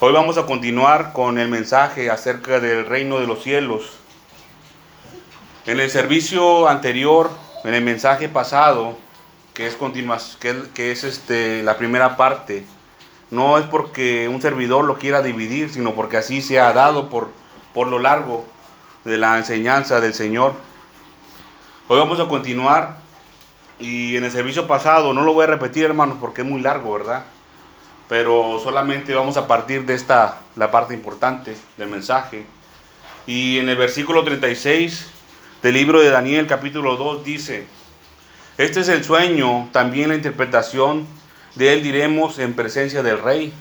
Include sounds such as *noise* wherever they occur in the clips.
Hoy vamos a continuar con el mensaje acerca del reino de los cielos. En el servicio anterior, en el mensaje pasado, que es que, que es este, la primera parte, no es porque un servidor lo quiera dividir, sino porque así se ha dado por, por lo largo de la enseñanza del Señor. Hoy vamos a continuar y en el servicio pasado, no lo voy a repetir hermanos porque es muy largo, ¿verdad? Pero solamente vamos a partir de esta, la parte importante del mensaje. Y en el versículo 36 del libro de Daniel capítulo 2 dice, este es el sueño, también la interpretación de él diremos en presencia del rey.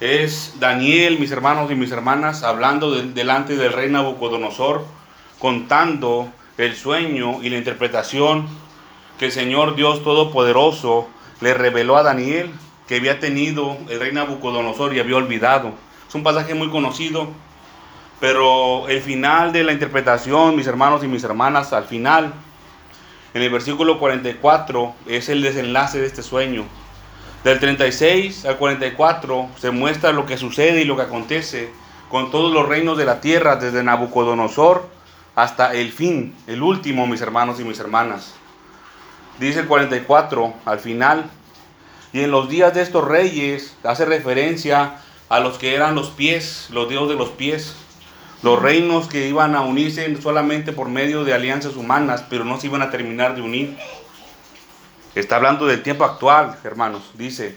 Es Daniel, mis hermanos y mis hermanas, hablando delante del rey Nabucodonosor, contando el sueño y la interpretación que el Señor Dios Todopoderoso le reveló a Daniel que había tenido el rey Nabucodonosor y había olvidado. Es un pasaje muy conocido, pero el final de la interpretación, mis hermanos y mis hermanas, al final, en el versículo 44, es el desenlace de este sueño. Del 36 al 44 se muestra lo que sucede y lo que acontece con todos los reinos de la tierra, desde Nabucodonosor hasta el fin, el último, mis hermanos y mis hermanas. Dice el 44, al final, y en los días de estos reyes hace referencia a los que eran los pies, los dios de los pies, los reinos que iban a unirse solamente por medio de alianzas humanas, pero no se iban a terminar de unir. Está hablando del tiempo actual, hermanos, dice.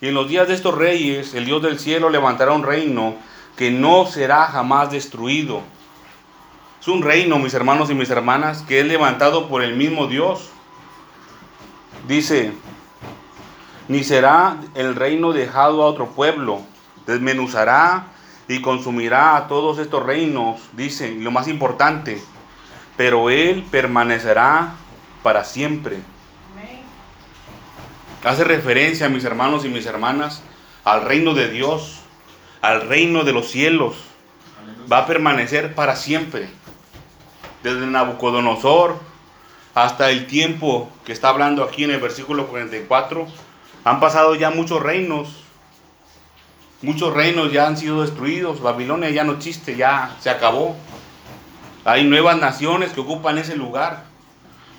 Y en los días de estos reyes, el Dios del cielo levantará un reino que no será jamás destruido. Es un reino, mis hermanos y mis hermanas, que es levantado por el mismo Dios. Dice, ni será el reino dejado a otro pueblo. Desmenuzará y consumirá a todos estos reinos, dice, lo más importante, pero él permanecerá para siempre. Hace referencia, mis hermanos y mis hermanas, al reino de Dios, al reino de los cielos. Va a permanecer para siempre. Desde Nabucodonosor hasta el tiempo que está hablando aquí en el versículo 44 han pasado ya muchos reinos. Muchos reinos ya han sido destruidos. Babilonia ya no existe, ya se acabó. Hay nuevas naciones que ocupan ese lugar.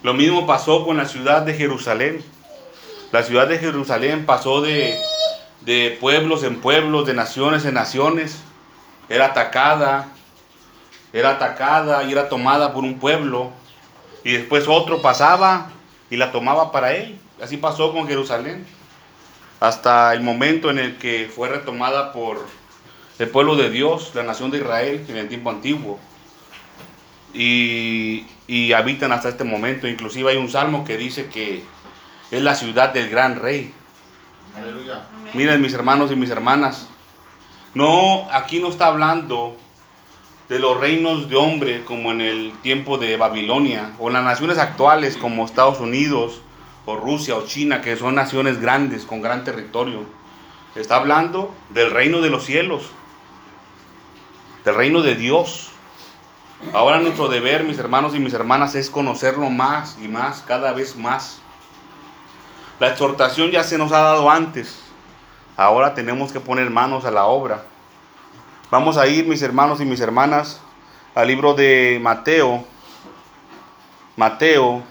Lo mismo pasó con la ciudad de Jerusalén. La ciudad de Jerusalén pasó de, de pueblos en pueblos, de naciones en naciones. Era atacada, era atacada y era tomada por un pueblo. Y después otro pasaba y la tomaba para él. Así pasó con Jerusalén hasta el momento en el que fue retomada por el pueblo de Dios, la nación de Israel, en el tiempo antiguo. Y, habitan hasta este momento. Inclusive hay un salmo que dice que es la ciudad del gran rey. Aleluya. Miren mis hermanos y mis hermanas. No, aquí no está hablando de los reinos de hombre como en el tiempo de Babilonia o en las naciones actuales como Estados Unidos, o Rusia o China, que son naciones grandes con gran territorio. Está hablando del reino de los cielos, del reino de Dios. Ahora nuestro deber, mis hermanos y mis hermanas, es conocerlo más y más, cada vez más. La exhortación ya se nos ha dado antes. Ahora tenemos que poner manos a la obra. Vamos a ir, mis hermanos y mis hermanas, al libro de Mateo. Mateo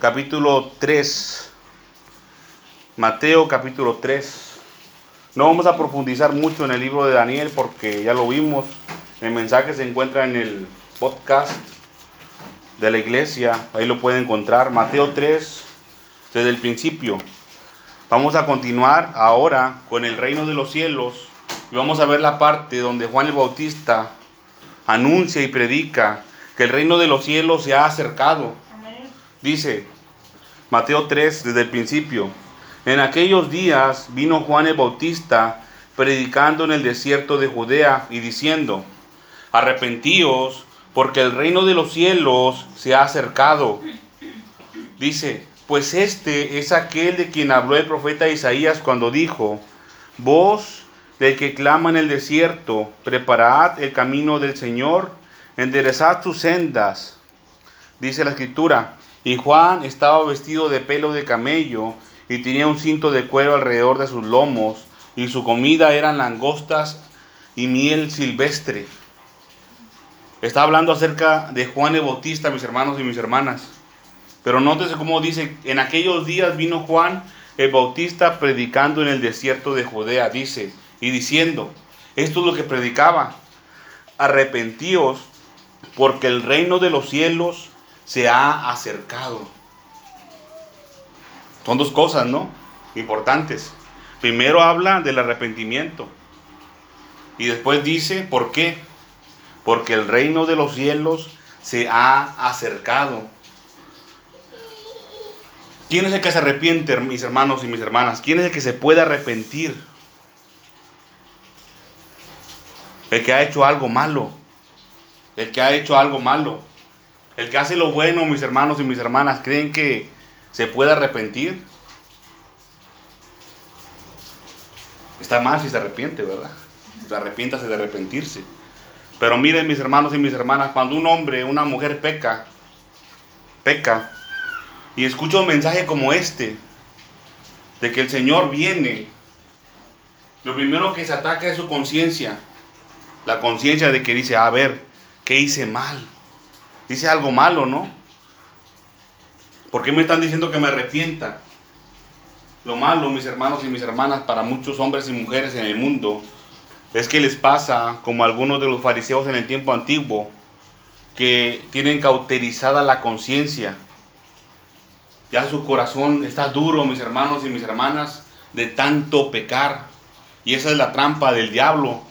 capítulo 3. Mateo capítulo 3. No vamos a profundizar mucho en el libro de Daniel porque ya lo vimos. El mensaje se encuentra en el podcast de la iglesia. Ahí lo pueden encontrar. Mateo 3, desde el principio. Vamos a continuar ahora con el reino de los cielos. Y vamos a ver la parte donde Juan el Bautista anuncia y predica que el reino de los cielos se ha acercado Dice Mateo 3 desde el principio, en aquellos días vino Juan el Bautista predicando en el desierto de Judea y diciendo, arrepentíos porque el reino de los cielos se ha acercado. Dice, pues este es aquel de quien habló el profeta Isaías cuando dijo, voz del que clama en el desierto, preparad el camino del Señor, enderezad sus sendas. Dice la escritura, y Juan estaba vestido de pelo de camello y tenía un cinto de cuero alrededor de sus lomos y su comida eran langostas y miel silvestre. Está hablando acerca de Juan el Bautista, mis hermanos y mis hermanas. Pero nótese cómo dice, en aquellos días vino Juan el Bautista predicando en el desierto de Judea, dice, y diciendo, esto es lo que predicaba, arrepentíos porque el reino de los cielos se ha acercado. Son dos cosas, ¿no? Importantes. Primero habla del arrepentimiento. Y después dice, ¿por qué? Porque el reino de los cielos se ha acercado. ¿Quién es el que se arrepiente, mis hermanos y mis hermanas? ¿Quién es el que se puede arrepentir? El que ha hecho algo malo. El que ha hecho algo malo. El que hace lo bueno, mis hermanos y mis hermanas, ¿creen que se puede arrepentir? Está mal si se arrepiente, ¿verdad? Se arrepiéntase de arrepentirse. Pero miren mis hermanos y mis hermanas, cuando un hombre, una mujer peca, peca, y escucha un mensaje como este, de que el Señor viene, lo primero que se ataca es su conciencia. La conciencia de que dice, a ver, ¿qué hice mal? Dice algo malo, ¿no? ¿Por qué me están diciendo que me arrepienta? Lo malo, mis hermanos y mis hermanas, para muchos hombres y mujeres en el mundo, es que les pasa como a algunos de los fariseos en el tiempo antiguo, que tienen cauterizada la conciencia. Ya su corazón está duro, mis hermanos y mis hermanas, de tanto pecar. Y esa es la trampa del diablo.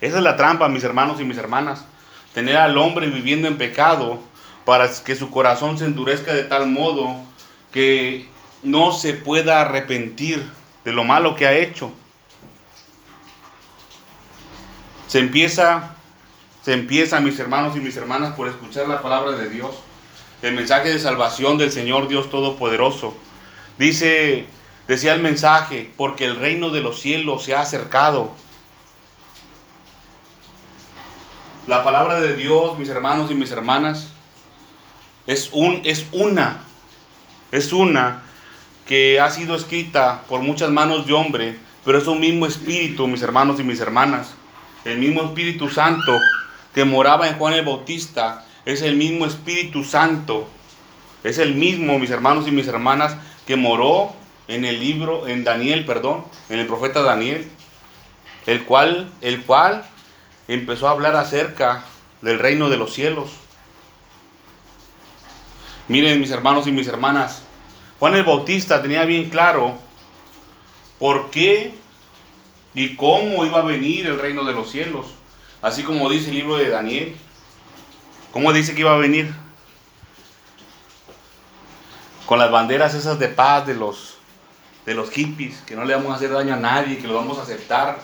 Esa es la trampa, mis hermanos y mis hermanas. Tener al hombre viviendo en pecado para que su corazón se endurezca de tal modo que no se pueda arrepentir de lo malo que ha hecho. Se empieza, se empieza, mis hermanos y mis hermanas, por escuchar la palabra de Dios, el mensaje de salvación del Señor Dios Todopoderoso. Dice, decía el mensaje, porque el reino de los cielos se ha acercado. La palabra de Dios, mis hermanos y mis hermanas, es, un, es una, es una que ha sido escrita por muchas manos de hombre, pero es un mismo espíritu, mis hermanos y mis hermanas. El mismo Espíritu Santo que moraba en Juan el Bautista es el mismo Espíritu Santo. Es el mismo, mis hermanos y mis hermanas, que moró en el libro, en Daniel, perdón, en el profeta Daniel, el cual, el cual empezó a hablar acerca del reino de los cielos. Miren, mis hermanos y mis hermanas, Juan el Bautista tenía bien claro por qué y cómo iba a venir el reino de los cielos. Así como dice el libro de Daniel. ¿Cómo dice que iba a venir? Con las banderas esas de paz de los, de los hippies, que no le vamos a hacer daño a nadie, que lo vamos a aceptar,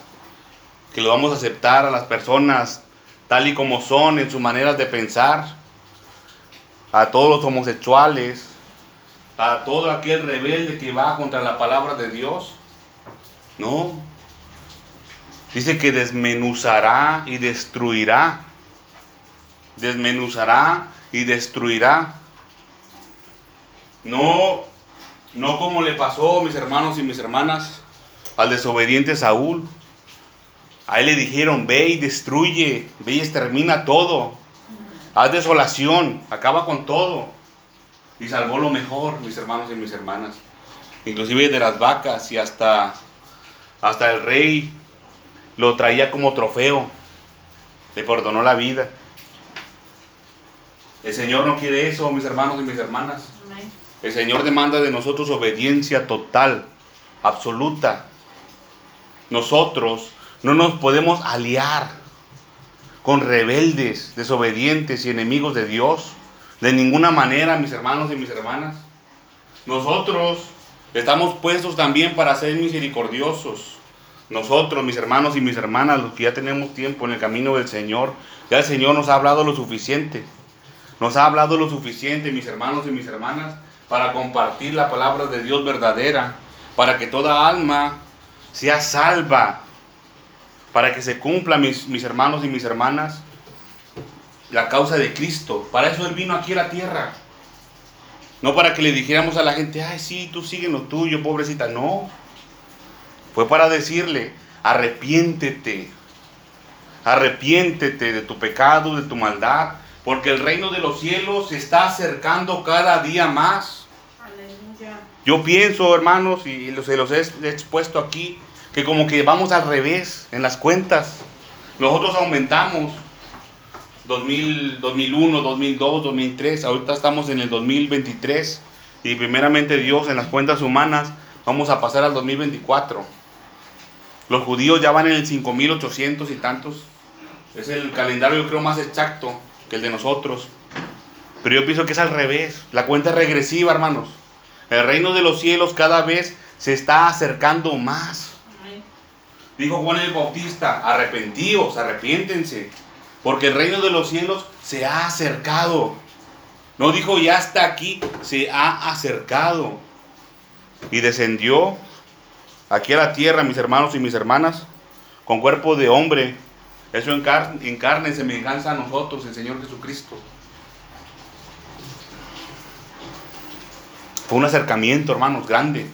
que lo vamos a aceptar a las personas tal y como son en sus maneras de pensar, a todos los homosexuales, a todo aquel rebelde que va contra la palabra de Dios. No. Dice que desmenuzará y destruirá. Desmenuzará y destruirá. No, no como le pasó, mis hermanos y mis hermanas, al desobediente Saúl. A él le dijeron, ve y destruye, ve y extermina todo. Haz desolación, acaba con todo y salvó lo mejor, mis hermanos y mis hermanas. Inclusive de las vacas y hasta, hasta el rey lo traía como trofeo. Le perdonó la vida. El Señor no quiere eso, mis hermanos y mis hermanas. El Señor demanda de nosotros obediencia total, absoluta. Nosotros no nos podemos aliar con rebeldes, desobedientes y enemigos de Dios. De ninguna manera, mis hermanos y mis hermanas. Nosotros estamos puestos también para ser misericordiosos. Nosotros, mis hermanos y mis hermanas, los que ya tenemos tiempo en el camino del Señor, ya el Señor nos ha hablado lo suficiente. Nos ha hablado lo suficiente, mis hermanos y mis hermanas, para compartir la palabra de Dios verdadera, para que toda alma sea salva, para que se cumpla, mis, mis hermanos y mis hermanas, la causa de Cristo. Para eso Él vino aquí a la tierra. No para que le dijéramos a la gente, ay, sí, tú sigue lo tuyo, pobrecita. No. Fue para decirle, arrepiéntete, arrepiéntete de tu pecado, de tu maldad, porque el reino de los cielos se está acercando cada día más. Yo pienso, hermanos, y se los he expuesto aquí, que como que vamos al revés en las cuentas. Nosotros aumentamos 2000, 2001, 2002, 2003, ahorita estamos en el 2023 y primeramente Dios en las cuentas humanas vamos a pasar al 2024. Los judíos ya van en el 5800 y tantos. Es el calendario yo creo más exacto que el de nosotros. Pero yo pienso que es al revés. La cuenta es regresiva, hermanos. El reino de los cielos cada vez se está acercando más. Dijo Juan el Bautista, arrepentíos, arrepiéntense, porque el reino de los cielos se ha acercado. No dijo ya está aquí, se ha acercado. Y descendió aquí a la tierra, mis hermanos y mis hermanas, con cuerpo de hombre. Eso en carne, en semejanza a nosotros, el Señor Jesucristo. Fue un acercamiento, hermanos, grande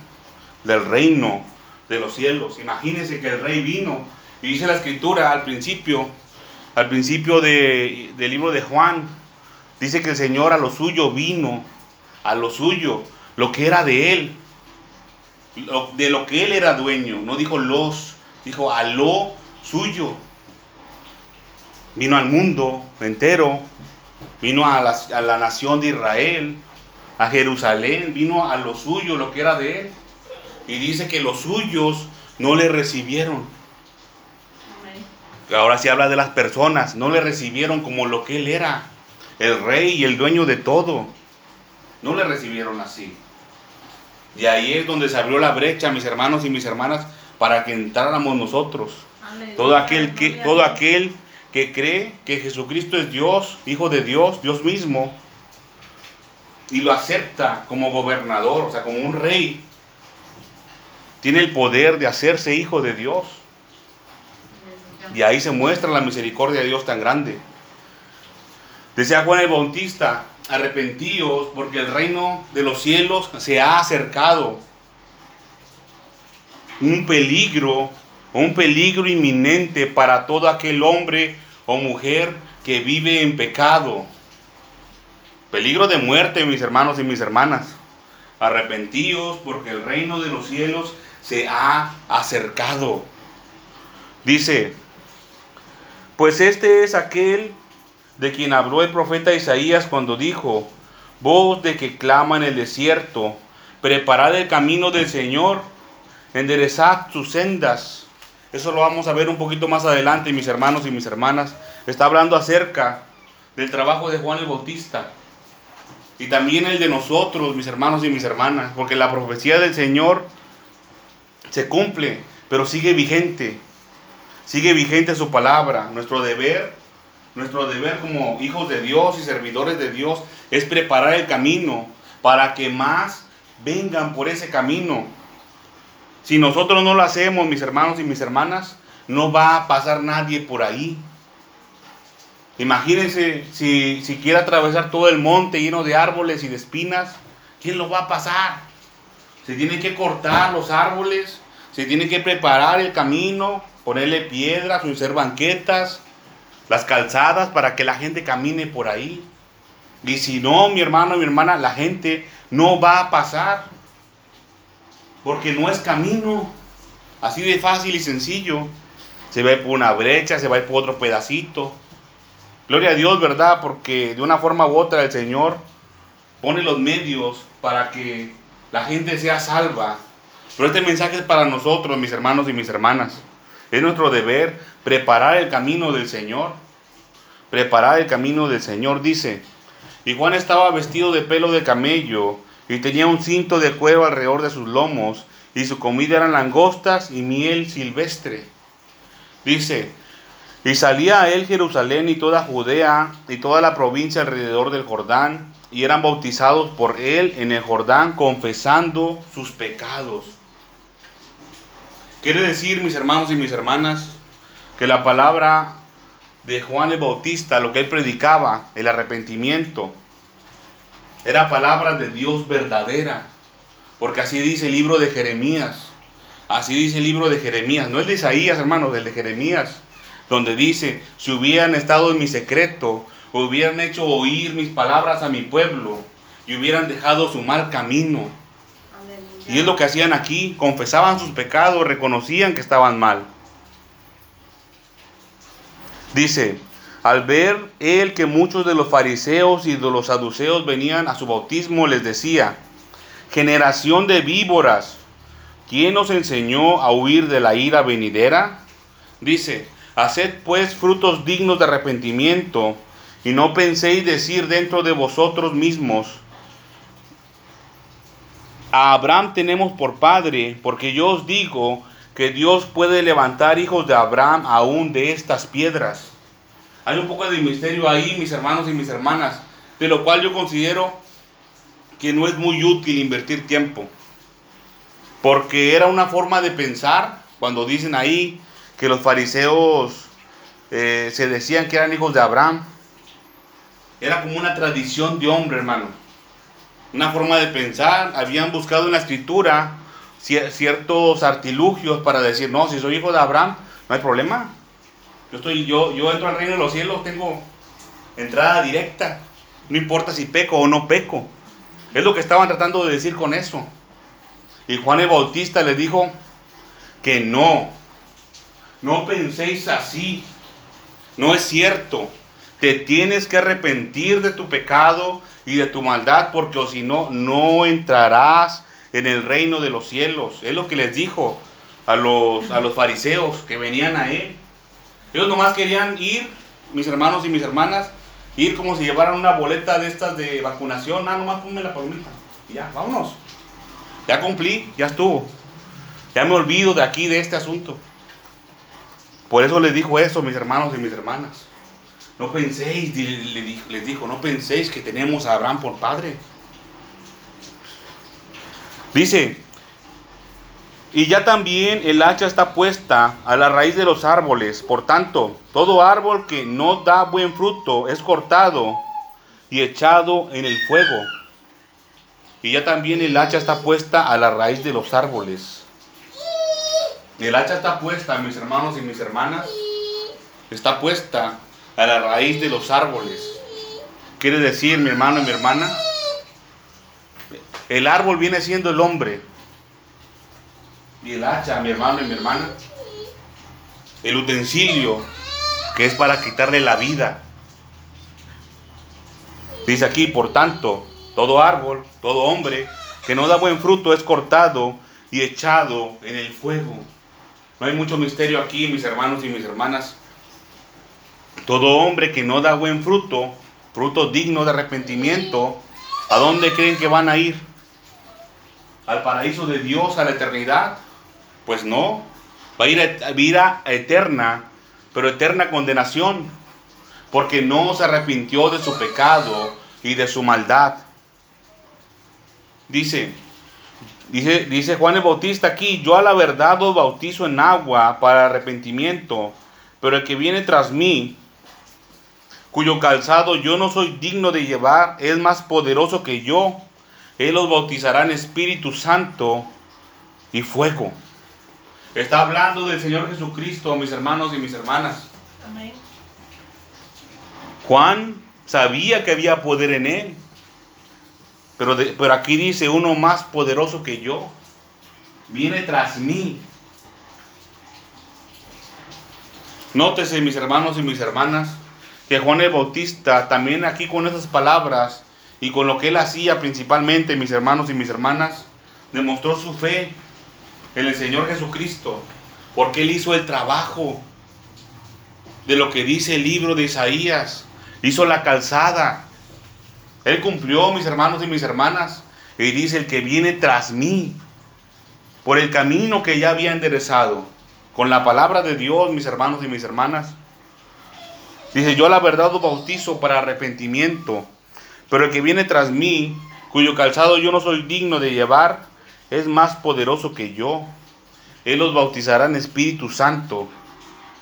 del reino de los cielos. Imagínense que el rey vino y dice la escritura al principio, al principio del libro de Juan, dice que el Señor a lo suyo vino, a lo suyo, lo que era de él, de lo que él era dueño. No dijo los, dijo a lo suyo. Vino al mundo entero, vino a la, a la nación de Israel, a Jerusalén, vino a lo suyo, lo que era de él. Y dice que los suyos no le recibieron. Ahora sí habla de las personas, no le recibieron como lo que él era, el rey y el dueño de todo. No le recibieron así. Y ahí es donde se abrió la brecha, mis hermanos y mis hermanas, para que entráramos nosotros. Todo aquel que, todo aquel que cree que Jesucristo es Dios, Hijo de Dios, Dios mismo, y lo acepta como gobernador, o sea, como un rey, tiene el poder de hacerse hijo de Dios. Y ahí se muestra la misericordia de Dios tan grande. Decía Juan el Bautista, arrepentíos porque el reino de los cielos se ha acercado. Un peligro, un peligro inminente para todo aquel hombre o mujer que vive en pecado. Peligro de muerte, mis hermanos y mis hermanas. Arrepentíos porque el reino de los cielos se ha acercado. Dice, pues este es aquel de quien habló el profeta Isaías cuando dijo, voz de que clama en el desierto, preparad el camino del Señor, enderezad sus sendas. Eso lo vamos a ver un poquito más adelante, mis hermanos y mis hermanas. Está hablando acerca del trabajo de Juan el Bautista y también el de nosotros, mis hermanos y mis hermanas, porque la profecía del Señor se cumple, pero sigue vigente. Sigue vigente su palabra. Nuestro deber, nuestro deber como hijos de Dios y servidores de Dios es preparar el camino para que más vengan por ese camino. Si nosotros no lo hacemos, mis hermanos y mis hermanas, no va a pasar nadie por ahí. Imagínense si, si quiere atravesar todo el monte lleno de árboles y de espinas, ¿quién lo va a pasar? Se tienen que cortar los árboles, se tiene que preparar el camino, ponerle piedras, hacer banquetas, las calzadas para que la gente camine por ahí. Y si no, mi hermano, mi hermana, la gente no va a pasar. Porque no es camino. Así de fácil y sencillo. Se va por una brecha, se va por otro pedacito. Gloria a Dios, ¿verdad? Porque de una forma u otra el Señor pone los medios para que la gente sea salva. Pero este mensaje es para nosotros, mis hermanos y mis hermanas. Es nuestro deber preparar el camino del Señor. Preparar el camino del Señor, dice. Y Juan estaba vestido de pelo de camello y tenía un cinto de cuero alrededor de sus lomos y su comida eran langostas y miel silvestre. Dice, y salía a él Jerusalén y toda Judea y toda la provincia alrededor del Jordán y eran bautizados por él en el Jordán confesando sus pecados. Quiere decir, mis hermanos y mis hermanas, que la palabra de Juan el Bautista, lo que él predicaba, el arrepentimiento, era palabra de Dios verdadera. Porque así dice el libro de Jeremías, Así dice el libro de Jeremías, no es de Isaías, hermanos, el de Jeremías, donde dice, si hubieran estado en mi secreto, hubieran hecho oír mis palabras a mi pueblo y hubieran dejado su mal camino. Y es lo que hacían aquí, confesaban sus pecados, reconocían que estaban mal. Dice, al ver él que muchos de los fariseos y de los saduceos venían a su bautismo, les decía, generación de víboras, ¿quién os enseñó a huir de la ira venidera? Dice, haced pues frutos dignos de arrepentimiento, y no penséis decir dentro de vosotros mismos, a Abraham tenemos por padre, porque yo os digo que Dios puede levantar hijos de Abraham aún de estas piedras. Hay un poco de misterio ahí, mis hermanos y mis hermanas, de lo cual yo considero que no es muy útil invertir tiempo. Porque era una forma de pensar, cuando dicen ahí que los fariseos eh, se decían que eran hijos de Abraham. Era como una tradición de hombre, hermano. Una forma de pensar. Habían buscado en la escritura ciertos artilugios para decir, no, si soy hijo de Abraham, no hay problema. Yo, estoy, yo, yo entro al reino de los cielos, tengo entrada directa. No importa si peco o no peco. Es lo que estaban tratando de decir con eso. Y Juan el Bautista le dijo que no, no penséis así. No es cierto. Te tienes que arrepentir de tu pecado y de tu maldad, porque o si no, no entrarás en el reino de los cielos. Es lo que les dijo a los, a los fariseos que venían a él. Ellos nomás querían ir, mis hermanos y mis hermanas, ir como si llevaran una boleta de estas de vacunación. Ah, nomás ponme la palomita. Y ya, vámonos. Ya cumplí, ya estuvo. Ya me olvido de aquí, de este asunto. Por eso les dijo eso, mis hermanos y mis hermanas. No penséis, les dijo, no penséis que tenemos a Abraham por padre. Dice, y ya también el hacha está puesta a la raíz de los árboles. Por tanto, todo árbol que no da buen fruto es cortado y echado en el fuego. Y ya también el hacha está puesta a la raíz de los árboles. El hacha está puesta, mis hermanos y mis hermanas, está puesta a la raíz de los árboles. Quiere decir, mi hermano y mi hermana, el árbol viene siendo el hombre. Y el hacha, mi hermano y mi hermana, el utensilio que es para quitarle la vida. Dice aquí, por tanto, todo árbol, todo hombre que no da buen fruto es cortado y echado en el fuego. No hay mucho misterio aquí, mis hermanos y mis hermanas. Todo hombre que no da buen fruto, fruto digno de arrepentimiento, ¿a dónde creen que van a ir? ¿Al paraíso de Dios, a la eternidad? Pues no, va a ir a vida eterna, pero eterna condenación, porque no se arrepintió de su pecado y de su maldad. Dice, dice, dice Juan el Bautista aquí, yo a la verdad os bautizo en agua para arrepentimiento, pero el que viene tras mí, cuyo calzado yo no soy digno de llevar, es más poderoso que yo. Él os bautizará en Espíritu Santo y fuego. Está hablando del Señor Jesucristo, mis hermanos y mis hermanas. Juan sabía que había poder en él. Pero, pero aquí dice uno más poderoso que yo. Viene tras mí. Nótese, mis hermanos y mis hermanas, que Juan el Bautista también aquí con esas palabras y con lo que él hacía principalmente, mis hermanos y mis hermanas, demostró su fe en el Señor Jesucristo, porque él hizo el trabajo de lo que dice el libro de Isaías, hizo la calzada, él cumplió, mis hermanos y mis hermanas, y dice el que viene tras mí, por el camino que ya había enderezado, con la palabra de Dios, mis hermanos y mis hermanas. Dice, yo la verdad os bautizo para arrepentimiento, pero el que viene tras mí, cuyo calzado yo no soy digno de llevar, es más poderoso que yo. Él los bautizará en Espíritu Santo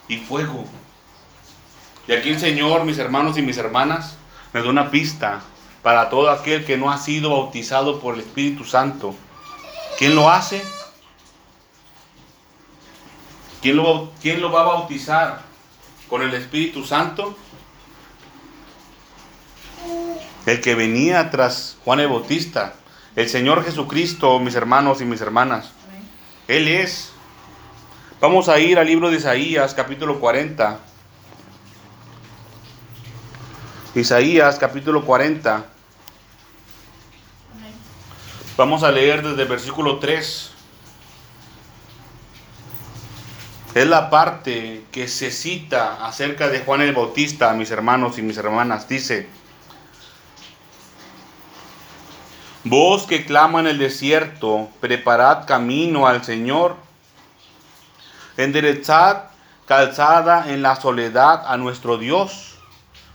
y fuego. Y aquí el Señor, mis hermanos y mis hermanas, me da una pista para todo aquel que no ha sido bautizado por el Espíritu Santo. ¿Quién lo hace? ¿Quién lo, ¿Quién lo va a bautizar? ¿Con el Espíritu Santo? El que venía tras Juan el Bautista, el Señor Jesucristo, mis hermanos y mis hermanas. Él es. Vamos a ir al libro de Isaías, capítulo 40. Isaías, capítulo 40. Vamos a leer desde el versículo 3. Es la parte que se cita acerca de Juan el Bautista, mis hermanos y mis hermanas. Dice, Vos que clama en el desierto, preparad camino al Señor. Enderezad calzada en la soledad a nuestro Dios.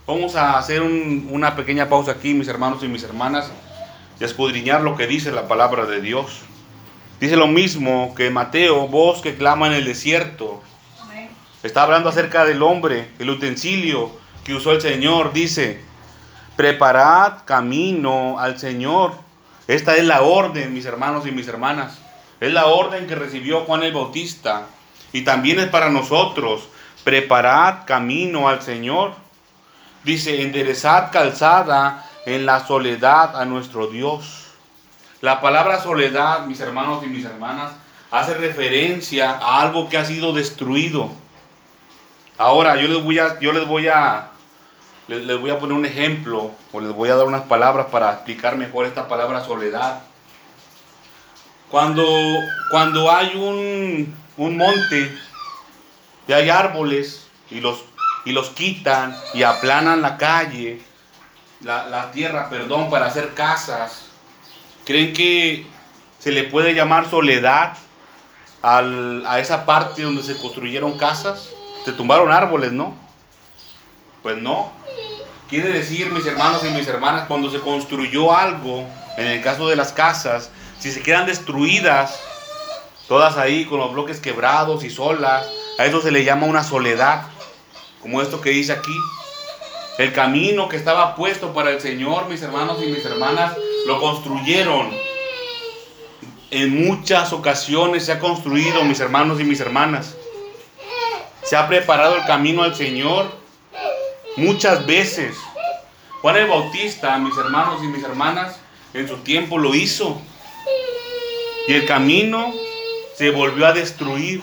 Vamos a hacer una pequeña pausa aquí, mis hermanos y mis hermanas y escudriñar lo que dice la palabra de Dios. Dice lo mismo que Mateo, voz que clama en el desierto. Está hablando acerca del hombre, el utensilio que usó el Señor. Dice, preparad camino al Señor. Esta es la orden, mis hermanos y mis hermanas. Es la orden que recibió Juan el Bautista. Y también es para nosotros. Preparad camino al Señor. Dice, enderezad calzada en la soledad a nuestro Dios. La palabra soledad, mis hermanos y mis hermanas, hace referencia a algo que ha sido destruido. Ahora yo les voy a, yo les voy a, les, voy a poner un ejemplo o les voy a dar unas palabras para explicar mejor esta palabra soledad. Cuando, cuando hay un, un monte y hay árboles y los, y los quitan y aplanan la calle, la, tierra, perdón, para hacer casas. ¿Creen que se le puede llamar soledad a esa parte donde se construyeron casas? Se tumbaron árboles, ¿no? Pues no. Quiere decir, mis hermanos y mis hermanas, cuando se construyó algo, en el caso de las casas, si se quedan destruidas, todas ahí con los bloques quebrados y solas, a eso se le llama una soledad, como esto que dice aquí. El camino que estaba puesto para el Señor, mis hermanos y mis hermanas, lo construyeron. En muchas ocasiones se ha construido, mis hermanos y mis hermanas. Se ha preparado el camino al Señor muchas veces. Juan el Bautista, mis hermanos y mis hermanas, en su tiempo lo hizo. Y el camino se volvió a destruir.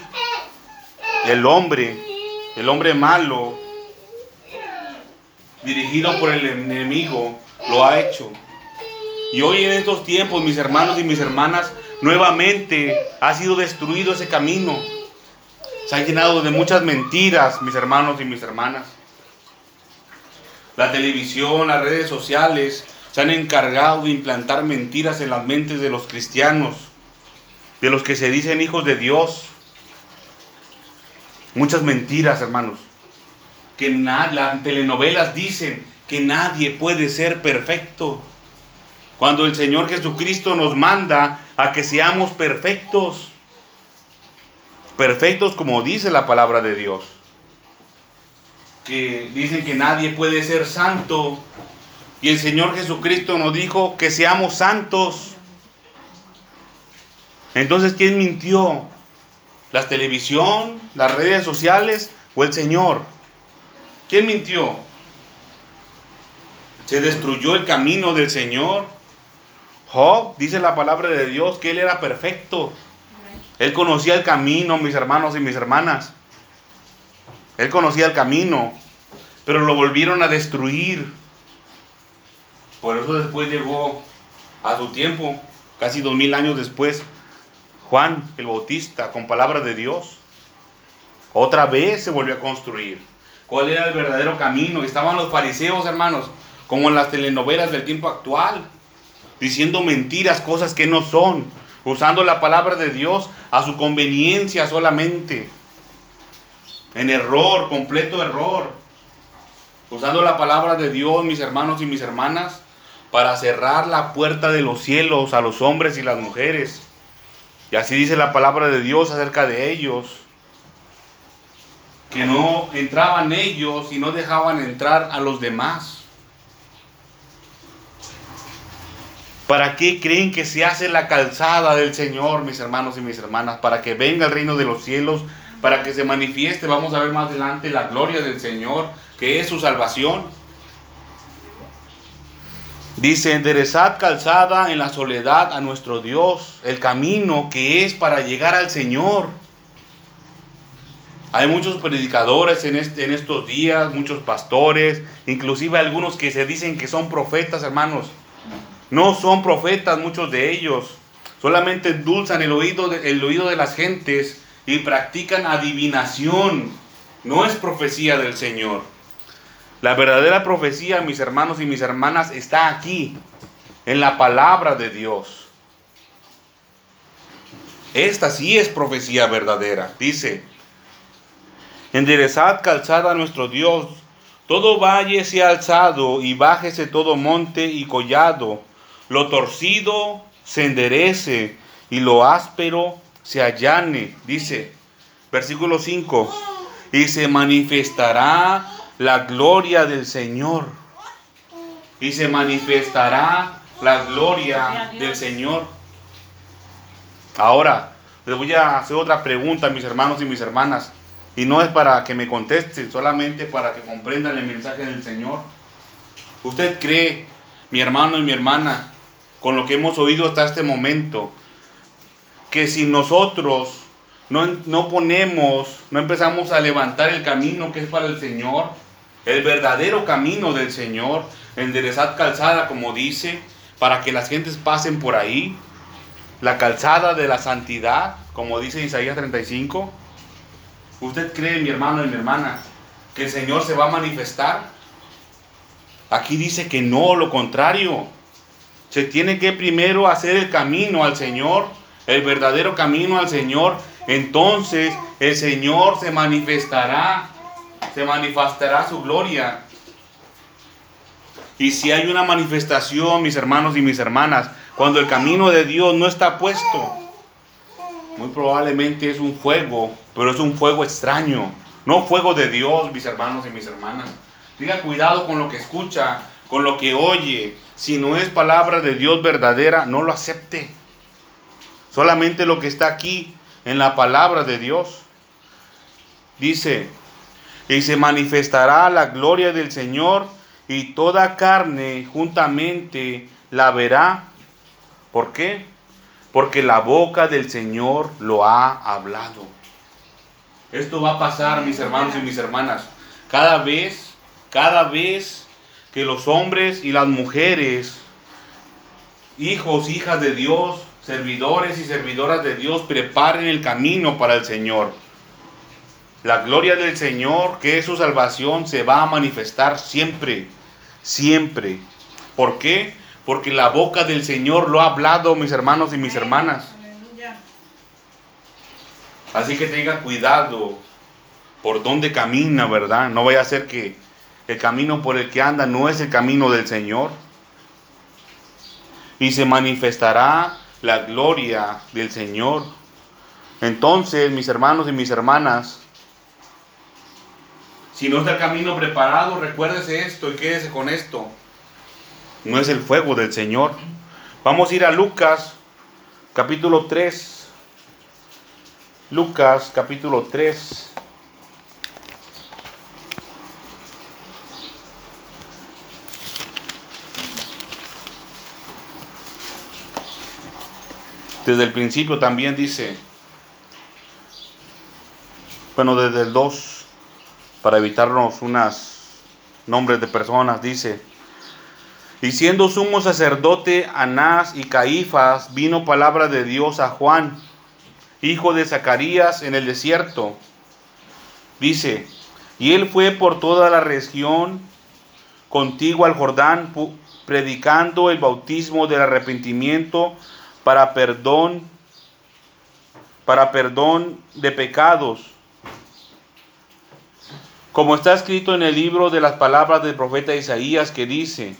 El hombre, el hombre malo, dirigido por el enemigo, lo ha hecho. Y hoy en estos tiempos, mis hermanos y mis hermanas, nuevamente ha sido destruido ese camino. Se ha llenado de muchas mentiras, mis hermanos y mis hermanas. La televisión, las redes sociales se han encargado de implantar mentiras en las mentes de los cristianos, de los que se dicen hijos de Dios. Muchas mentiras, hermanos que las telenovelas dicen que nadie puede ser perfecto. Cuando el Señor Jesucristo nos manda a que seamos perfectos. Perfectos como dice la palabra de Dios. Que dicen que nadie puede ser santo. Y el Señor Jesucristo nos dijo que seamos santos. Entonces, ¿quién mintió? ¿La televisión, las redes sociales o el Señor? ¿Quién mintió? Se destruyó el camino del Señor. Job, dice la palabra de Dios, que él era perfecto. Él conocía el camino, mis hermanos y mis hermanas. Él conocía el camino, pero lo volvieron a destruir. Por eso después llegó a su tiempo, casi dos mil años después, Juan el Bautista con palabra de Dios. Otra vez se volvió a construir cuál era el verdadero camino. Estaban los fariseos, hermanos, como en las telenovelas del tiempo actual, diciendo mentiras, cosas que no son, usando la palabra de Dios a su conveniencia solamente, en error, completo error, usando la palabra de Dios, mis hermanos y mis hermanas, para cerrar la puerta de los cielos a los hombres y las mujeres. Y así dice la palabra de Dios acerca de ellos que no entraban ellos y no dejaban entrar a los demás. ¿Para qué creen que se hace la calzada del Señor, mis hermanos y mis hermanas? Para que venga el reino de los cielos para que se manifieste, vamos a ver más adelante, la gloria del Señor, que es su salvación. Dice, enderezad calzada en la soledad a nuestro Dios, el camino que es para llegar al Señor. Hay muchos predicadores en, en estos días, muchos pastores, inclusive algunos que se dicen que son profetas, hermanos. No son profetas muchos de ellos. Solamente endulzan el oído de, el oído de las gentes y practican adivinación. No es profecía del Señor. La verdadera profecía, mis hermanos y mis hermanas, está aquí, en la palabra de Dios. Esta sí es profecía verdadera. Dice, enderezad calzada a nuestro Dios, todo valle sea alzado y bájese todo monte y collado, lo torcido se enderece y lo áspero se allane, dice, versículo 5, y se manifestará la gloria del Señor, y se manifestará la gloria del Señor. Ahora, les voy a hacer otra pregunta, mis hermanos y mis hermanas. Y no es para que me contesten, solamente para que comprendan el mensaje del Señor. ¿Usted cree, mi hermano y mi hermana, con lo que hemos oído hasta este momento, que si nosotros no, no ponemos, no empezamos a levantar el camino que es para el Señor, el verdadero camino del Señor, enderezad calzada, como dice, para que las gentes pasen por ahí, la calzada de la santidad, como dice Isaías 35, ¿Usted cree, mi hermano y mi hermana, que el Señor se va a manifestar? Aquí dice que no, lo contrario. Se tiene que primero hacer el camino al Señor, el verdadero camino al Señor. Entonces el Señor se manifestará, se manifestará su gloria. Y si hay una manifestación, mis hermanos y mis hermanas, cuando el camino de Dios no está puesto, muy probablemente es un fuego, pero es un fuego extraño, no fuego de Dios, mis hermanos y mis hermanas. Tenga cuidado con lo que escucha, con lo que oye. Si no es palabra de Dios verdadera, no lo acepte. Solamente lo que está aquí en la palabra de Dios. Dice, y se manifestará la gloria del Señor y toda carne juntamente la verá. ¿Por qué? porque la boca del Señor lo ha hablado. Esto va a pasar, mis hermanos y mis hermanas, cada vez, cada vez que los hombres y las mujeres, hijos, hijas de Dios, servidores y servidoras de Dios, preparen el camino para el Señor. La gloria del Señor, que es su salvación, se va a manifestar siempre, siempre. ¿Por qué? porque la boca del Señor lo ha hablado, mis hermanos y mis hermanas. Así que tenga cuidado por dónde camina, ¿verdad? No vaya a ser que el camino por el que anda no es el camino del Señor. Y se manifestará la gloria del Señor. Entonces, mis hermanos y mis hermanas, si no está el camino preparado, recuérdese esto y quédese con esto no es el fuego del Señor. Vamos a ir a Lucas capítulo 3. Lucas capítulo 3. Desde el principio también dice, bueno, desde el 2, para evitarnos unas nombres de personas, dice, y siendo sumo sacerdote Anás y Caifás, vino palabra de Dios a Juan, hijo de Zacarías, en el desierto. Dice, y él fue por toda la región contigo al Jordán, predicando el bautismo del arrepentimiento para perdón, para perdón de pecados. Como está escrito en el libro de las palabras del profeta Isaías que dice,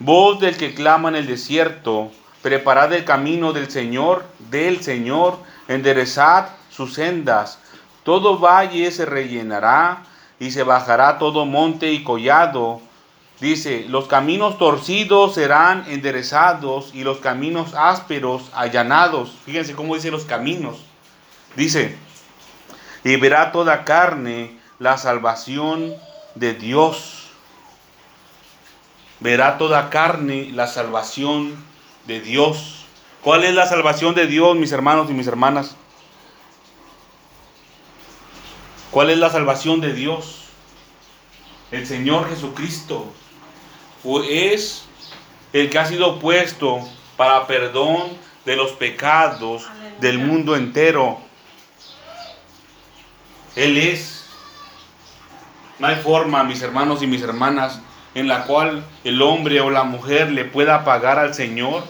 Voz del que clama en el desierto, preparad el camino del Señor, del Señor, enderezad sus sendas. Todo valle se rellenará y se bajará todo monte y collado. Dice, los caminos torcidos serán enderezados y los caminos ásperos allanados. Fíjense cómo dice los caminos. Dice, y verá toda carne la salvación de Dios. Verá toda carne la salvación de Dios. ¿Cuál es la salvación de Dios, mis hermanos y mis hermanas? ¿Cuál es la salvación de Dios? El Señor Jesucristo es el que ha sido puesto para perdón de los pecados del mundo entero. Él es. No hay forma, mis hermanos y mis hermanas, en la cual el hombre o la mujer le pueda pagar al Señor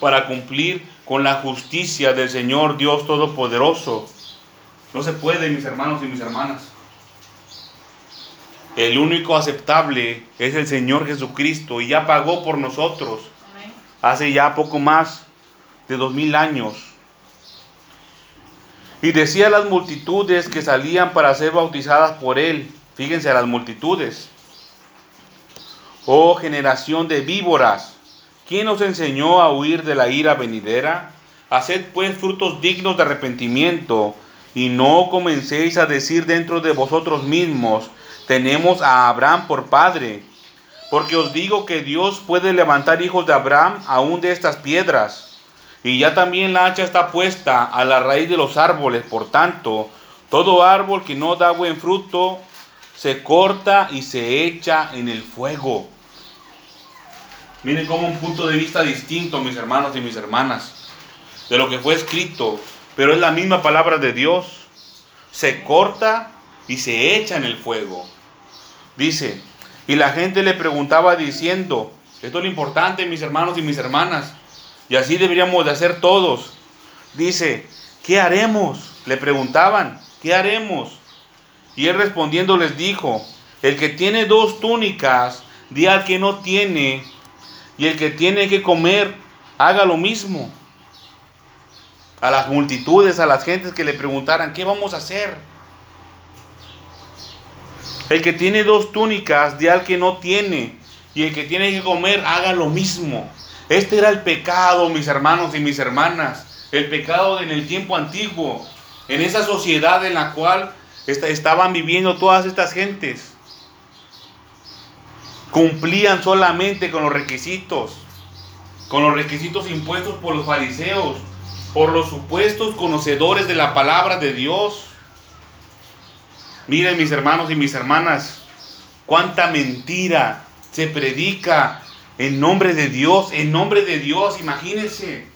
para cumplir con la justicia del Señor Dios Todopoderoso. No se puede, mis hermanos y mis hermanas. El único aceptable es el Señor Jesucristo y ya pagó por nosotros hace ya poco más de dos mil años. Y decía a las multitudes que salían para ser bautizadas por él. Fíjense a las multitudes. Oh generación de víboras, ¿quién os enseñó a huir de la ira venidera? Haced pues frutos dignos de arrepentimiento y no comencéis a decir dentro de vosotros mismos, tenemos a Abraham por padre. Porque os digo que Dios puede levantar hijos de Abraham aún de estas piedras. Y ya también la hacha está puesta a la raíz de los árboles. Por tanto, todo árbol que no da buen fruto se corta y se echa en el fuego. Miren como un punto de vista distinto, mis hermanos y mis hermanas, de lo que fue escrito pero es la misma palabra de Dios. Se corta y se echa en el fuego. Dice, y la gente le preguntaba diciendo, esto es lo importante, mis hermanos y mis hermanas, y así deberíamos de hacer todos. Dice, ¿qué haremos? Le preguntaban, ¿qué haremos? Y él respondiendo les dijo, el que tiene dos túnicas, di al que no tiene, y el que tiene que comer, haga lo mismo a las multitudes, a las gentes que le preguntaran, ¿qué vamos a hacer? El que tiene dos túnicas, de al que no tiene, y el que tiene que comer, haga lo mismo. Este era el pecado, mis hermanos y mis hermanas, el pecado en el tiempo antiguo, en esa sociedad en la cual estaban viviendo todas estas gentes. Cumplían solamente con los requisitos, con los requisitos impuestos por los fariseos, por los supuestos conocedores de la palabra de Dios. Miren mis hermanos y mis hermanas, cuánta mentira se predica en nombre de Dios, en nombre de Dios, imagínense.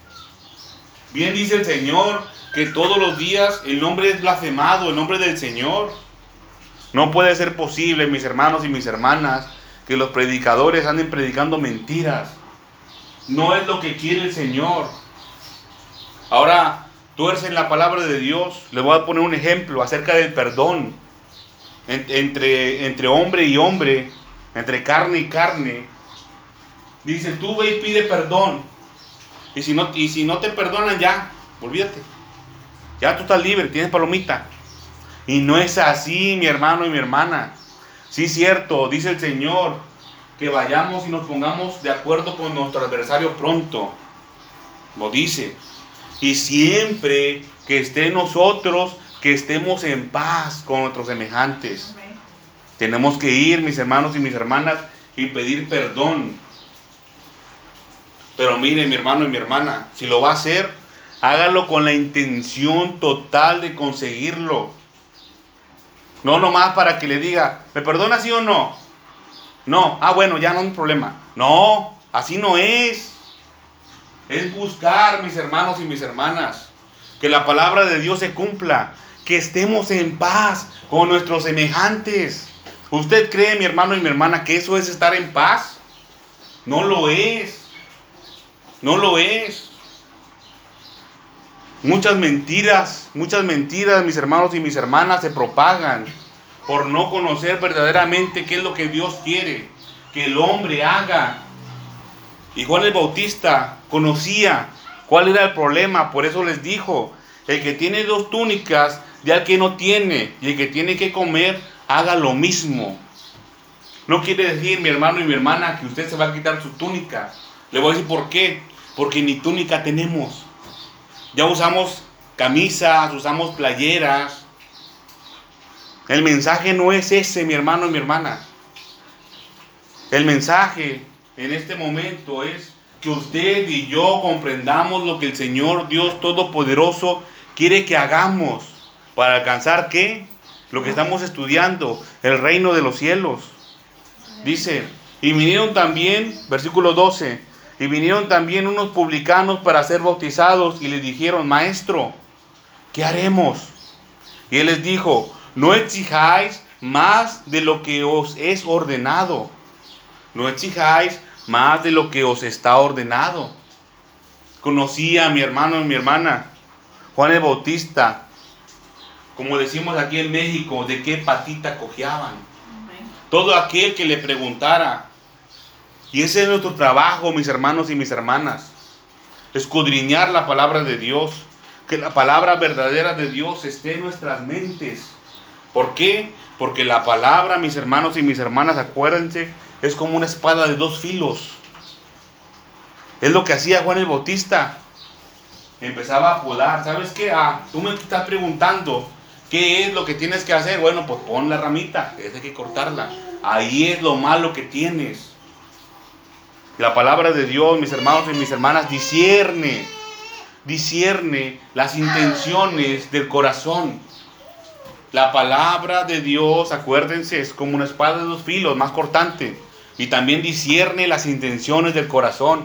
Bien dice el Señor que todos los días el nombre es blasfemado, el nombre del Señor. No puede ser posible, mis hermanos y mis hermanas, que los predicadores anden predicando mentiras. No es lo que quiere el Señor. Ahora, tuercen la palabra de Dios. Le voy a poner un ejemplo acerca del perdón. Entre, entre hombre y hombre, entre carne y carne. Dice, tú ve y pide perdón. Y si no, y si no te perdonan, ya, olvídate. Ya tú estás libre, tienes palomita. Y no es así, mi hermano y mi hermana. Sí, cierto, dice el Señor, que vayamos y nos pongamos de acuerdo con nuestro adversario pronto. Lo dice y siempre que esté nosotros, que estemos en paz con nuestros semejantes. Tenemos que ir, mis hermanos y mis hermanas, y pedir perdón. Pero mire, mi hermano y mi hermana, si lo va a hacer, hágalo con la intención total de conseguirlo. No nomás para que le diga, ¿me perdona sí o no? No, ah bueno, ya no hay problema. No, así no es es buscar, mis hermanos y mis hermanas, que la palabra de Dios se cumpla, que estemos en paz con nuestros semejantes. ¿Usted cree, mi hermano y mi hermana, que eso es estar en paz? No lo es. No lo es. Muchas mentiras, muchas mentiras, mis hermanos y mis hermanas, se propagan por no conocer verdaderamente qué es lo que Dios quiere que el hombre haga y Juan el Bautista conocía cuál era el problema, por eso les dijo, el que tiene dos túnicas, de al que no tiene, y el que tiene que comer, haga lo mismo. No quiere decir, mi hermano y mi hermana, que usted se va a quitar su túnica. Le voy a decir por qué. Porque ni túnica tenemos. Ya usamos camisas, usamos playeras. El mensaje no es ese, mi hermano y mi hermana. El mensaje en este momento es que usted y yo comprendamos lo que el Señor Dios Todopoderoso quiere que hagamos para alcanzar qué? Lo que estamos estudiando, el reino de los cielos. Dice, y vinieron también, versículo 12, y vinieron también unos publicanos para ser bautizados y le dijeron, maestro, ¿qué haremos? Y él les dijo, no exijáis más de lo que os es ordenado. No exijáis más de lo que os está ordenado. Conocí a mi hermano y mi hermana, Juan el Bautista, como decimos aquí en México, de qué patita cojeaban. Todo aquel que le preguntara, y ese es nuestro trabajo, mis hermanos y mis hermanas. Escudriñar la palabra de Dios. Que la palabra verdadera de Dios esté en nuestras mentes. ¿Por qué? Porque la palabra, mis hermanos y mis hermanas, acuérdense, es como una espada de dos filos. Es lo que hacía Juan el Bautista. Empezaba a podar. ¿Sabes qué? Ah, tú me estás preguntando qué es lo que tienes que hacer. Bueno, pues pon la ramita, es hay que cortarla. Ahí es lo malo que tienes. La palabra de Dios, mis hermanos y mis hermanas, discierne, discierne las intenciones del corazón. La palabra de Dios, acuérdense, es como una espada de dos filos, más cortante. Y también discierne las intenciones del corazón.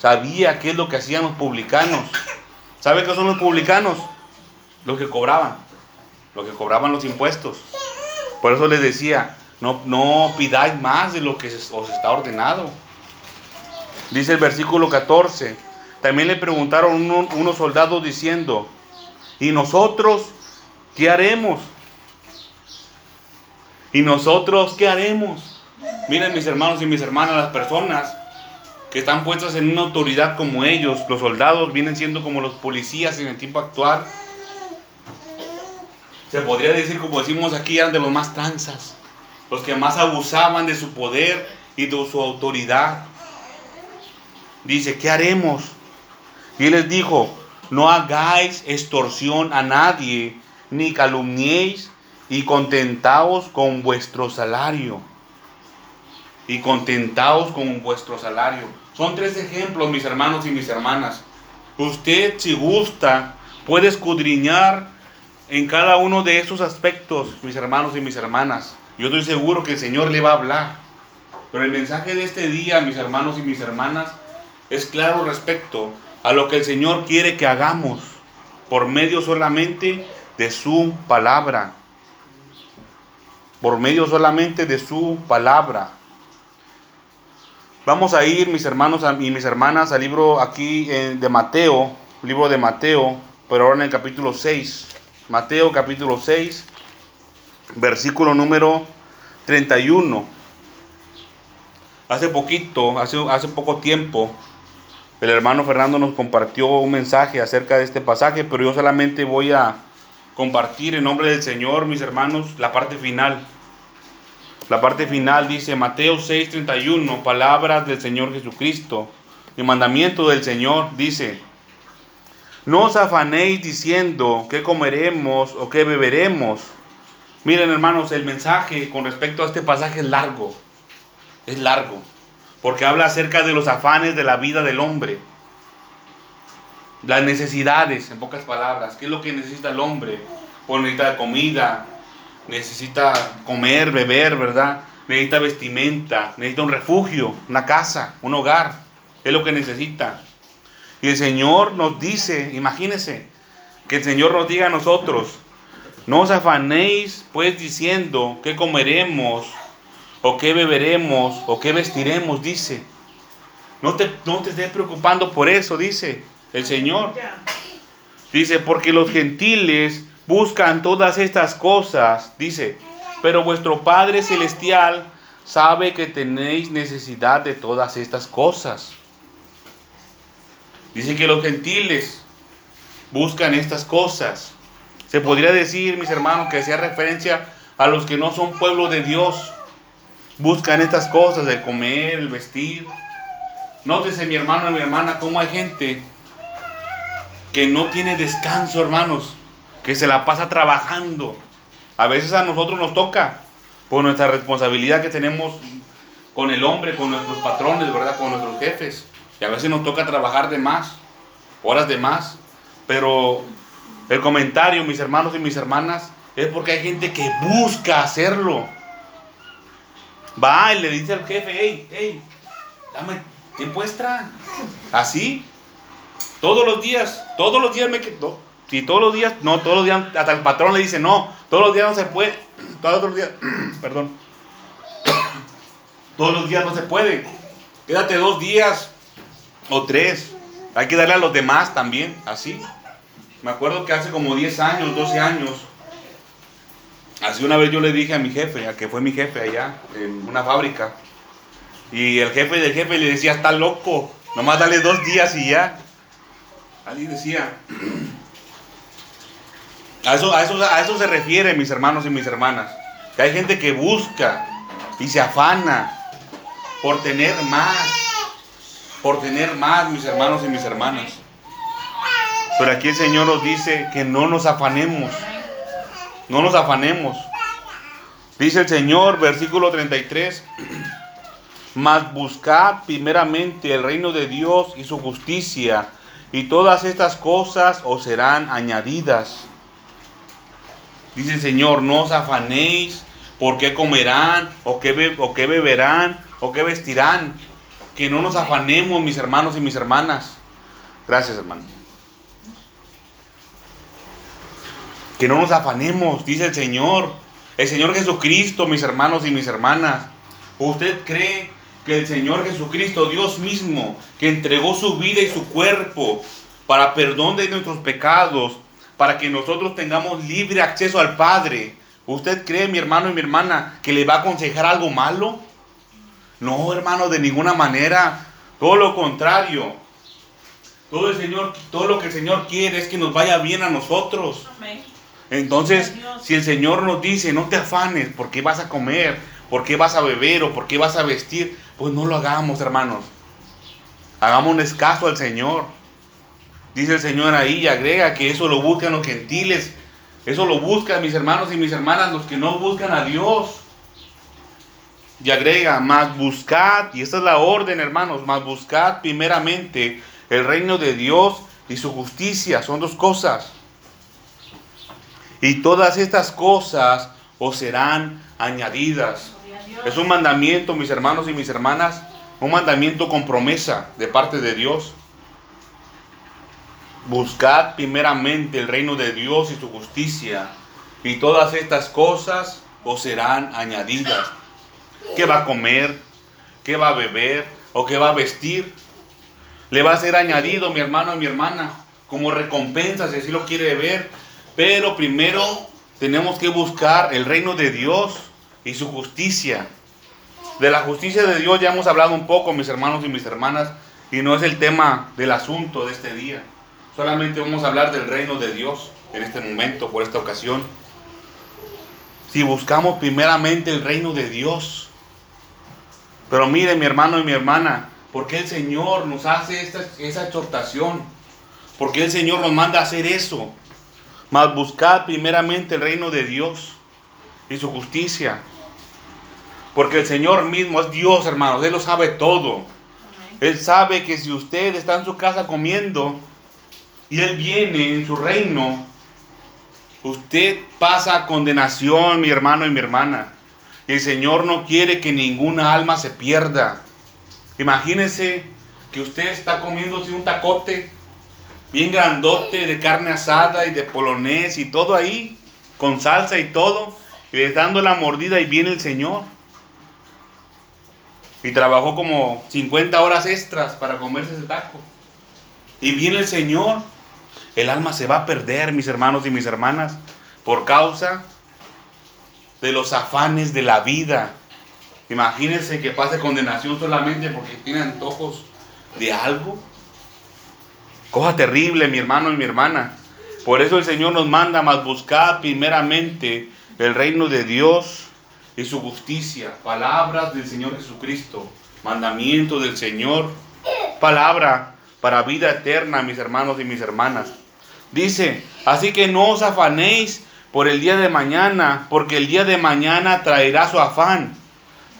Sabía qué es lo que hacían los publicanos. ¿Sabe qué son los publicanos? Los que cobraban. Los que cobraban los impuestos. Por eso les decía, no, no pidáis más de lo que os está ordenado. Dice el versículo 14. También le preguntaron unos soldados diciendo, ¿y nosotros qué haremos? ¿Y nosotros qué haremos? Miren mis hermanos y mis hermanas, las personas que están puestas en una autoridad como ellos, los soldados vienen siendo como los policías en el tiempo actual. Se podría decir, como decimos aquí, eran de los más tranzas, los que más abusaban de su poder y de su autoridad dice, ¿qué haremos? Y él les dijo, no hagáis extorsión a nadie, ni calumniéis, y contentaos con vuestro salario. Y contentaos con vuestro salario. Son tres ejemplos, mis hermanos y mis hermanas. Usted, si gusta, puede escudriñar en cada uno de esos aspectos, mis hermanos y mis hermanas. Yo estoy seguro que el Señor le va a hablar. Pero el mensaje de este día, mis hermanos y mis hermanas, es claro respecto a lo que el Señor quiere que hagamos por medio solamente de su palabra. Por medio solamente de su palabra. Vamos a ir, mis hermanos y mis hermanas, al libro aquí eh, de Mateo, libro de Mateo, pero ahora en el capítulo 6. Mateo capítulo 6, versículo número 31. Hace poquito, hace, hace poco tiempo, el hermano Fernando nos compartió un mensaje acerca de este pasaje, pero yo solamente voy a compartir en nombre del Señor, mis hermanos, la parte final. La parte final dice Mateo 6:31, palabras del Señor Jesucristo. El mandamiento del Señor dice, no os afanéis diciendo qué comeremos o qué beberemos. Miren hermanos, el mensaje con respecto a este pasaje es largo. Es largo porque habla acerca de los afanes de la vida del hombre. Las necesidades, en pocas palabras. ¿Qué es lo que necesita el hombre? Pues necesita comida, necesita comer, beber, ¿verdad? Necesita vestimenta, necesita un refugio, una casa, un hogar. Es lo que necesita. Y el Señor nos dice, imagínense, que el Señor nos diga a nosotros, no os afanéis pues diciendo qué comeremos o qué beberemos, o qué vestiremos, dice. No te, no te estés preocupando por eso, dice el Señor. Dice, porque los gentiles buscan todas estas cosas, dice, pero vuestro Padre Celestial sabe que tenéis necesidad de todas estas cosas. Dice que los gentiles buscan estas cosas. Se podría decir, mis hermanos, que hacía referencia a los que no son pueblo de Dios, buscan estas cosas, de comer, el vestir. Nótese mi hermano y mi hermana, cómo hay gente que no tiene descanso, hermanos, que se la pasa trabajando, A veces a nosotros nos toca por nuestra responsabilidad que tenemos con el hombre, con nuestros patrones, ¿verdad? Con nuestros jefes. A veces nos toca trabajar de más, horas de más. Pero el comentario, mis hermanos y mis hermanas, es porque hay gente que busca hacerlo. Va y le dice al jefe, hey, hey, dame tiempo extra. Así. Todos los días, todos los días me quedo. Si todos los días, no, todos los días, hasta el patrón le dice, no, todos los días no se puede. *clears throat* Todos los días, *clears throat* perdón. *clears throat* Todos los días no se puede. Quédate dos días o tres. Hay que darle a los demás también, así. Me acuerdo que hace como 10 años, 12 años, así una vez yo le dije a mi jefe, que fue mi jefe allá, en una fábrica, y el jefe del jefe le decía, está loco, nomás dale dos días y ya. Así decía. *clears throat* A eso, a, eso, a eso se refiere, mis hermanos y mis hermanas. Que hay gente que busca y se afana por tener más, por tener más, mis hermanos y mis hermanas. Pero aquí el Señor nos dice que no nos afanemos, no nos afanemos. Dice el Señor, versículo 33, mas buscad primeramente el reino de Dios y su justicia, y todas estas cosas os serán añadidas. Dice el Señor, no os afanéis por qué comerán, o qué, o qué beberán, o qué vestirán. Que no nos afanemos, mis hermanos y mis hermanas. Gracias, hermano. Que no nos afanemos, dice el Señor. El Señor Jesucristo, mis hermanos y mis hermanas. ¿Usted cree que el Señor Jesucristo, Dios mismo, que entregó su vida y su cuerpo para perdón de nuestros pecados, para que nosotros tengamos libre acceso al Padre, ¿usted cree, mi hermano y mi hermana, que le va a aconsejar algo malo? No, hermano, de ninguna manera. Todo lo contrario. Todo el Señor, todo lo que el Señor quiere es que nos vaya bien a nosotros. Entonces, si el Señor nos dice, no te afanes, ¿por qué vas a comer? ¿Por qué vas a beber? ¿O por qué vas a vestir? Pues no lo hagamos, hermanos. Hagamos un escaso al Señor. Dice el Señor ahí y agrega que eso lo buscan los gentiles. Eso lo buscan mis hermanos y mis hermanas, los que no buscan a Dios. Y agrega, más buscad, y esta es la orden, hermanos, más buscad primeramente el reino de Dios y su justicia. Son dos cosas. Y todas estas cosas os serán añadidas. Es un mandamiento, mis hermanos y mis hermanas, un mandamiento con promesa de parte de Dios. Buscad primeramente el reino de Dios y su justicia, y todas estas cosas os serán añadidas qué va a comer, qué va a beber o qué va a vestir. Le va a ser añadido, mi hermano y mi hermana, como recompensa, si así lo quiere ver. Pero primero tenemos que buscar el reino de Dios y su justicia. De la justicia de Dios ya hemos hablado un poco, mis hermanos y mis hermanas, y no es el tema del asunto de este día. Solamente vamos a hablar del reino de Dios en este momento, por esta ocasión. Si buscamos primeramente el reino de Dios, pero mire, mi hermano y mi hermana, ¿por qué el Señor nos hace esta, esa exhortación? ¿Por qué el Señor nos manda hacer eso? Mas buscad primeramente el reino de Dios y su justicia. Porque el Señor mismo es Dios, hermanos. Él lo sabe todo. Él sabe que si usted está en su casa comiendo y Él viene en su reino, usted pasa a condenación, mi hermano y mi hermana. El Señor no quiere que ninguna alma se pierda. Imagínese que usted está comiéndose un tacote bien grandote de carne asada y de polonés y todo ahí, con salsa y todo, y le dando la mordida y viene el Señor. Y trabajó como 50 horas extras para comerse ese taco. Y viene el Señor. El alma se va a perder, mis hermanos y mis hermanas, por causa de los afanes de la vida. Imagínense que pase condenación solamente porque tiene antojos de algo. Cosa terrible, mi hermano y mi hermana. Por eso el Señor nos manda más buscar primeramente el reino de Dios y su justicia. Palabras del Señor Jesucristo. Mandamiento del Señor. Palabra para vida eterna, mis hermanos y mis hermanas. Dice, así que no os afanéis por el día de mañana, porque el día de mañana traerá su afán.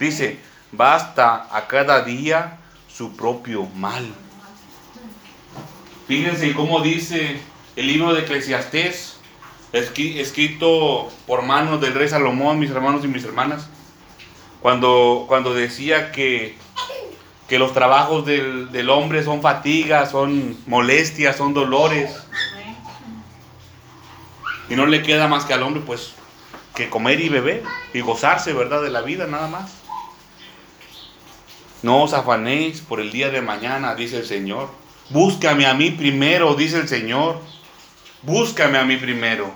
Dice, basta a cada día su propio mal. Fíjense cómo dice el libro de Eclesiastés, escrito por manos del rey Salomón, mis hermanos y mis hermanas, cuando, cuando decía que, que los trabajos del, del hombre son fatigas, son molestias, son dolores. Y no le queda más que al hombre, pues, que comer y beber y gozarse, ¿verdad? De la vida, nada más. No os afanéis por el día de mañana, dice el Señor. Búscame a mí primero, dice el Señor. Búscame a mí primero,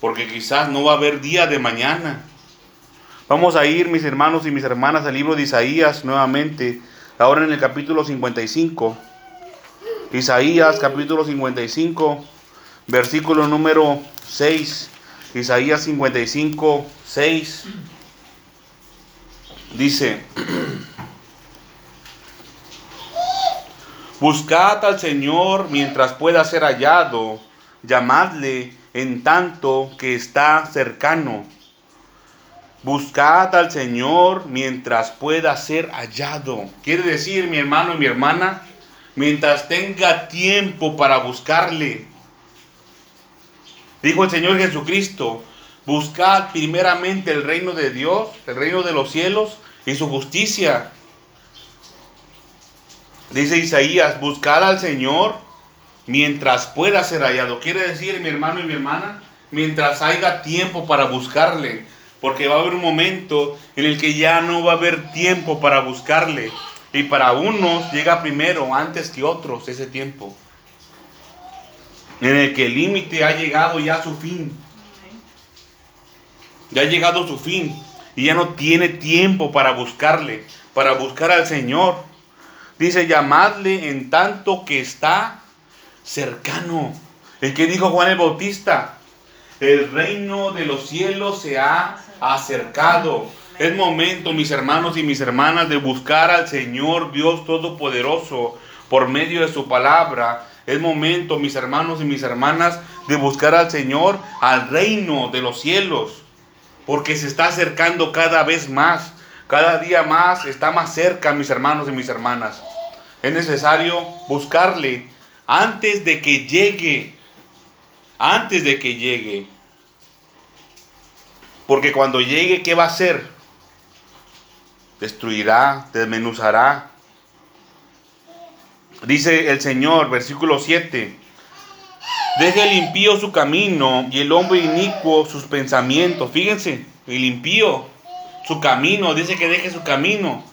porque quizás no va a haber día de mañana. Vamos a ir, mis hermanos y mis hermanas, al libro de Isaías nuevamente, ahora en el capítulo 55. Isaías capítulo 55, versículo número 6. Isaías 55, 6. Dice, *clears throat* Buscad al Señor mientras pueda ser hallado, llamadle en tanto que está cercano. Buscad al Señor mientras pueda ser hallado. Quiere decir, mi hermano y mi hermana, mientras tenga tiempo para buscarle. Dijo el Señor Jesucristo, buscad primeramente el reino de Dios, el reino de los cielos y su justicia Dice Isaías, buscar al Señor mientras pueda ser hallado. Quiere decir, mi hermano y mi hermana, mientras haya tiempo para buscarle. Porque va a haber un momento en el que ya no va a haber tiempo para buscarle. Y para unos llega primero, antes que otros, ese tiempo. En el que el límite ha llegado ya a su fin. Ya ha llegado a su fin. Y ya no tiene tiempo para buscarle, para buscar al Señor. Dice, llamadle en tanto que está cercano. El que dijo Juan el Bautista, el reino de los cielos se ha acercado. Es momento, mis hermanos y mis hermanas, de buscar al Señor Dios Todopoderoso por medio de su palabra. Es momento, mis hermanos y mis hermanas, de buscar al Señor, al reino de los cielos, porque se está acercando cada vez más. Cada día más está más cerca, mis hermanos y mis hermanas. Es necesario buscarle antes de que llegue. Antes de que llegue. Porque cuando llegue, ¿qué va a hacer? Destruirá, desmenuzará. Dice el Señor, versículo 7. Deje el impío su camino y el hombre inicuo sus pensamientos. Fíjense, el impío, su camino, dice que deje su camino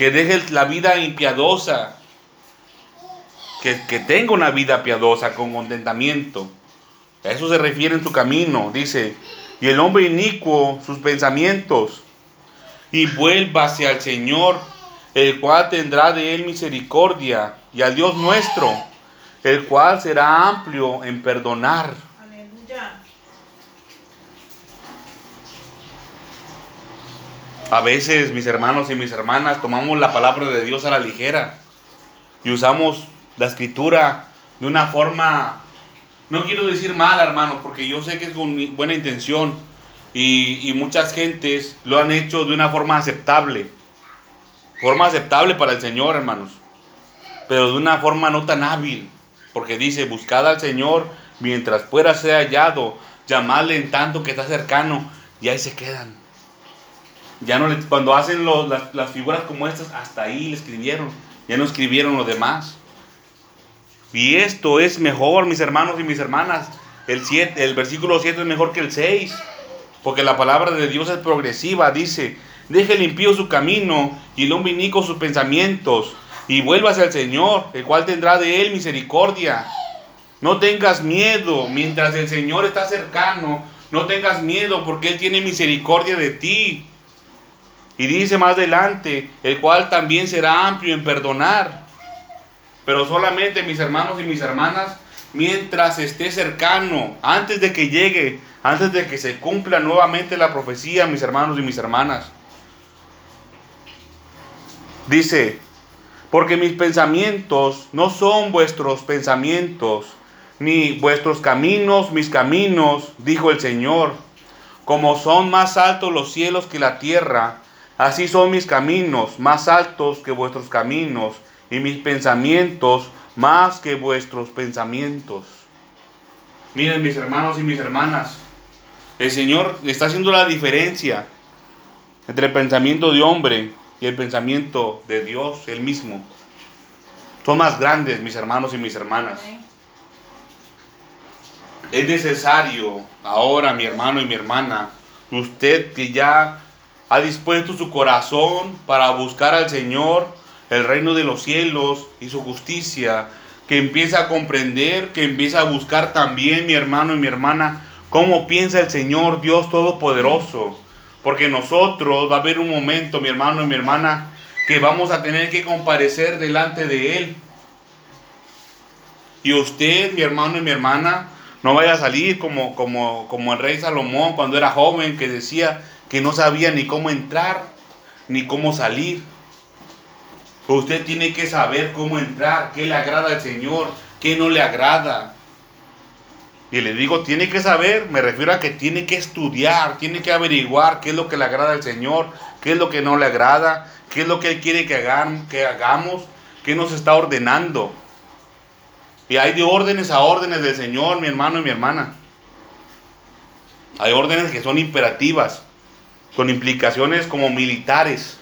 que deje la vida impiadosa, que, que tenga una vida piadosa con contentamiento. A eso se refiere en su camino, dice, y el hombre inicuo sus pensamientos, y vuélvase al Señor, el cual tendrá de él misericordia, y al Dios nuestro, el cual será amplio en perdonar. A veces, mis hermanos y mis hermanas, tomamos la palabra de Dios a la ligera y usamos la escritura de una forma, no quiero decir mala, hermanos, porque yo sé que es con buena intención y, y muchas gentes lo han hecho de una forma aceptable, forma aceptable para el Señor, hermanos, pero de una forma no tan hábil, porque dice, buscad al Señor mientras pueda ser hallado, llamadle en tanto que está cercano, y ahí se quedan. Ya no cuando hacen las, figuras como estas, hasta ahí le escribieron. Ya no escribieron lo demás. Y esto es mejor, mis hermanos y mis hermanas. El, siete, el versículo 7 es mejor que el 6. Porque la palabra de Dios es progresiva. Dice, deje el impío su camino y el hombre sus pensamientos. Y vuélvase al Señor, el cual tendrá de él misericordia. No tengas miedo mientras el Señor está cercano. No tengas miedo porque Él tiene misericordia de ti. Y dice más adelante, el cual también será amplio en perdonar. Pero solamente mis hermanos y mis hermanas, mientras esté cercano, antes de que llegue, antes de que se cumpla nuevamente la profecía, mis hermanos y mis hermanas. Dice, porque mis pensamientos no son vuestros pensamientos, ni vuestros caminos, mis caminos, dijo el Señor. Como son más altos los cielos que la tierra, así son mis caminos más altos que vuestros caminos, y mis pensamientos más que vuestros pensamientos. Miren mis hermanos y mis hermanas, el Señor está haciendo la diferencia entre pensamiento de hombre y el pensamiento de Dios, el mismo. Son más grandes, mis hermanos y mis hermanas. Es necesario ahora, mi hermano y mi hermana, usted que ya ha dispuesto su corazón para buscar al Señor, el reino de los cielos y su justicia, que empieza a comprender, que empieza a buscar también, mi hermano y mi hermana, cómo piensa el Señor Dios Todopoderoso. Porque nosotros va a haber un momento, mi hermano y mi hermana, que vamos a tener que comparecer delante de Él. Y usted, mi hermano y mi hermana, no vaya a salir como, como, como el rey Salomón cuando era joven, que decía que no sabía ni cómo entrar, ni cómo salir. Usted tiene que saber cómo entrar, qué le agrada al Señor, qué no le agrada. Y le digo, tiene que saber, me refiero a que tiene que estudiar, tiene que averiguar qué es lo que le agrada al Señor, qué es lo que no le agrada, qué es lo que Él quiere que, hagan, que hagamos, qué nos está ordenando. Y hay de órdenes a órdenes del Señor, mi hermano y mi hermana. Hay órdenes que son imperativas, con implicaciones como militares.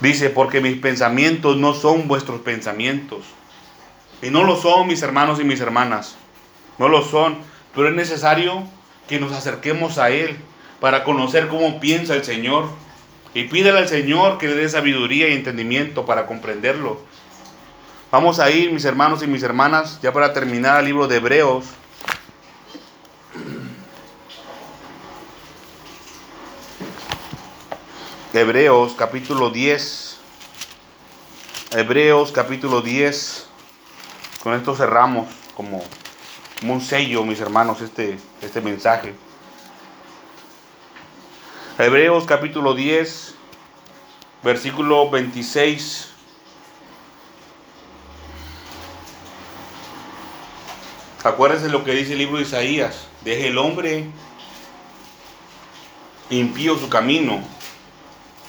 Dice, porque mis pensamientos no son vuestros pensamientos. Y no lo son, mis hermanos y mis hermanas. No lo son. Pero es necesario que nos acerquemos a Él para conocer cómo piensa el Señor. Y pídele al Señor que le dé sabiduría y entendimiento para comprenderlo. Vamos a ir, mis hermanos y mis hermanas, ya para terminar el libro de Hebreos. Hebreos capítulo 10. Hebreos capítulo 10. Con esto cerramos como, un sello, mis hermanos, este, este mensaje. Hebreos capítulo 10, versículo 26 Acuérdense lo que dice el libro de Isaías. Deje el hombre impío su camino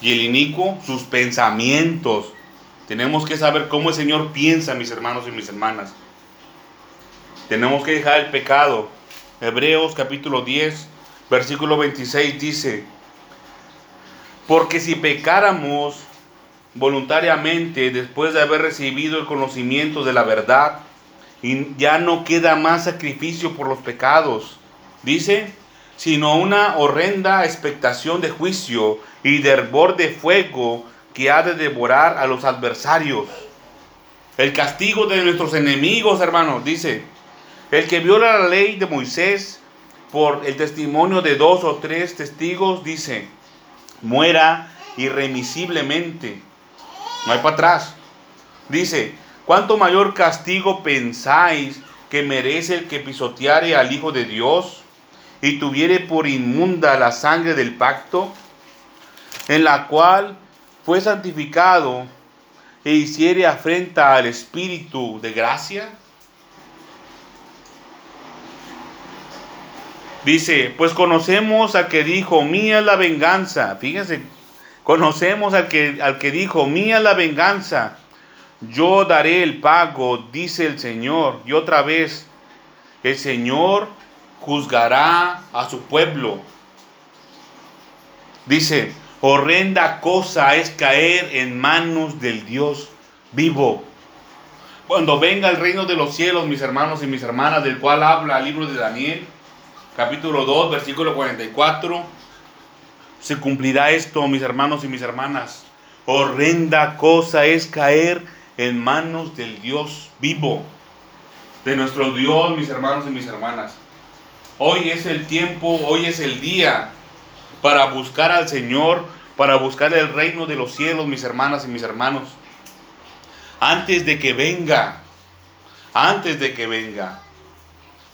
y el inicuo sus pensamientos. Tenemos que saber cómo el Señor piensa, mis hermanos y mis hermanas. Tenemos que dejar el pecado. Hebreos capítulo 10, versículo 26 dice, porque si pecáramos voluntariamente después de haber recibido el conocimiento de la verdad, y ya no queda más sacrificio por los pecados. Dice, sino una horrenda expectación de juicio y de hervor de fuego que ha de devorar a los adversarios. El castigo de nuestros enemigos, hermanos, dice, el que viola la ley de Moisés por el testimonio de dos o tres testigos, dice, muera irremisiblemente. No hay para atrás. Dice, ¿Cuánto mayor castigo pensáis que merece el que pisoteare al Hijo de Dios y tuviere por inmunda la sangre del pacto, en la cual fue santificado e hiciere afrenta al Espíritu de gracia? Dice, pues conocemos al que dijo, mía la venganza. Fíjense, conocemos al que, al que dijo, mía la venganza yo daré el pago, dice el Señor. Y otra vez, el Señor juzgará a su pueblo. Dice, horrenda cosa es caer en manos del Dios vivo. Cuando venga el reino de los cielos, mis hermanos y mis hermanas, del cual habla el libro de Daniel, capítulo 2, versículo 44, se cumplirá esto, mis hermanos y mis hermanas. Horrenda cosa es caer en manos del Dios vivo, de nuestro Dios, mis hermanos y mis hermanas. Hoy es el tiempo, hoy es el día para buscar al Señor, para buscar el reino de los cielos, mis hermanas y mis hermanos. Antes de que venga, antes de que venga.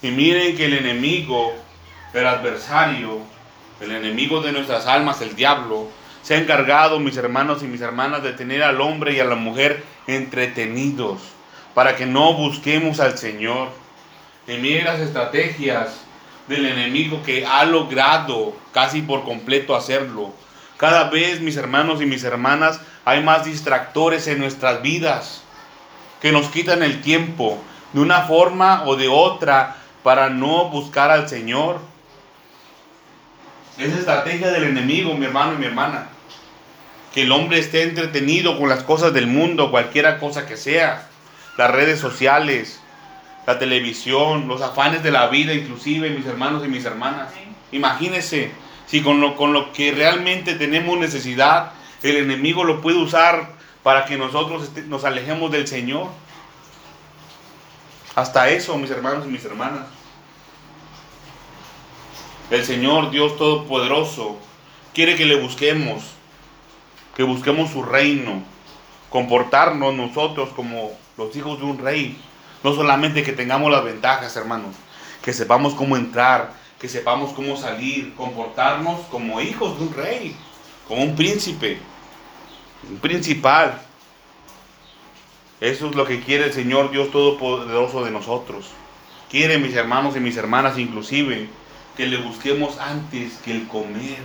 Y miren que el enemigo, el adversario, el enemigo de nuestras almas, el diablo, se ha encargado, mis hermanos y mis hermanas, de tener al hombre y a la mujer entretenidos, para que no busquemos al Señor. Y mire las estrategias del enemigo que ha logrado casi por completo hacerlo. Cada vez, mis hermanos y mis hermanas, hay más distractores en nuestras vidas que nos quitan el tiempo de una forma o de otra para no buscar al Señor. Es estrategia del enemigo, mi hermano y mi hermana. Que el hombre esté entretenido con las cosas del mundo, cualquiera cosa que sea. Las redes sociales, la televisión, los afanes de la vida, inclusive mis hermanos y mis hermanas. Imagínense, si con lo, con lo que realmente tenemos necesidad, el enemigo lo puede usar para que nosotros este, nos alejemos del Señor. Hasta eso, mis hermanos y mis hermanas. El Señor, Dios Todopoderoso, quiere que le busquemos, que busquemos su reino, comportarnos nosotros como los hijos de un rey. No solamente que tengamos las ventajas, hermanos, que sepamos cómo entrar, que sepamos cómo salir, comportarnos como hijos de un rey, como un príncipe, un principal. Eso es lo que quiere el Señor Dios Todopoderoso de nosotros. Quiere, mis hermanos y mis hermanas, inclusive, que le busquemos antes que el comer.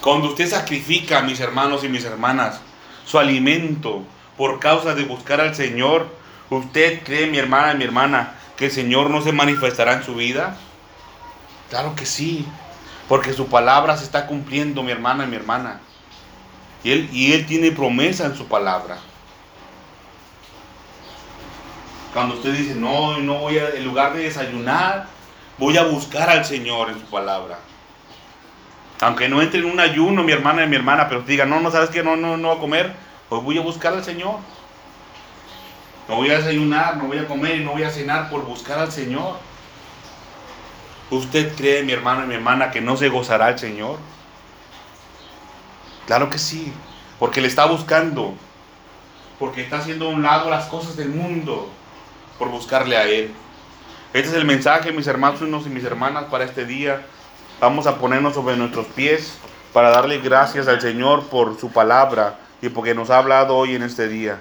Cuando usted sacrifica, mis hermanos y mis hermanas, su alimento por causa de buscar al Señor, ¿usted cree, mi hermana y mi hermana, que el Señor no se manifestará en su vida? Claro que sí, porque su palabra se está cumpliendo, mi hermana y mi hermana. Y Él, y él tiene promesa en su palabra. Cuando usted dice, no, no voy a, en lugar de desayunar, voy a buscar al Señor en su palabra. Aunque no entre en un ayuno, mi hermana y mi hermana, pero diga, no, no sabes que no, no, no voy a comer, pues voy a buscar al Señor. No voy a desayunar, no voy a comer y no voy a cenar por buscar al Señor. ¿Usted cree, mi hermano y mi hermana, que no se gozará el Señor? Claro que sí, porque le está buscando, porque está haciendo a un lado las cosas del mundo por buscarle a Él. Este es el mensaje, mis hermanos y mis hermanas, para este día. Vamos a ponernos sobre nuestros pies para darle gracias al Señor por su palabra y porque nos ha hablado hoy en este día.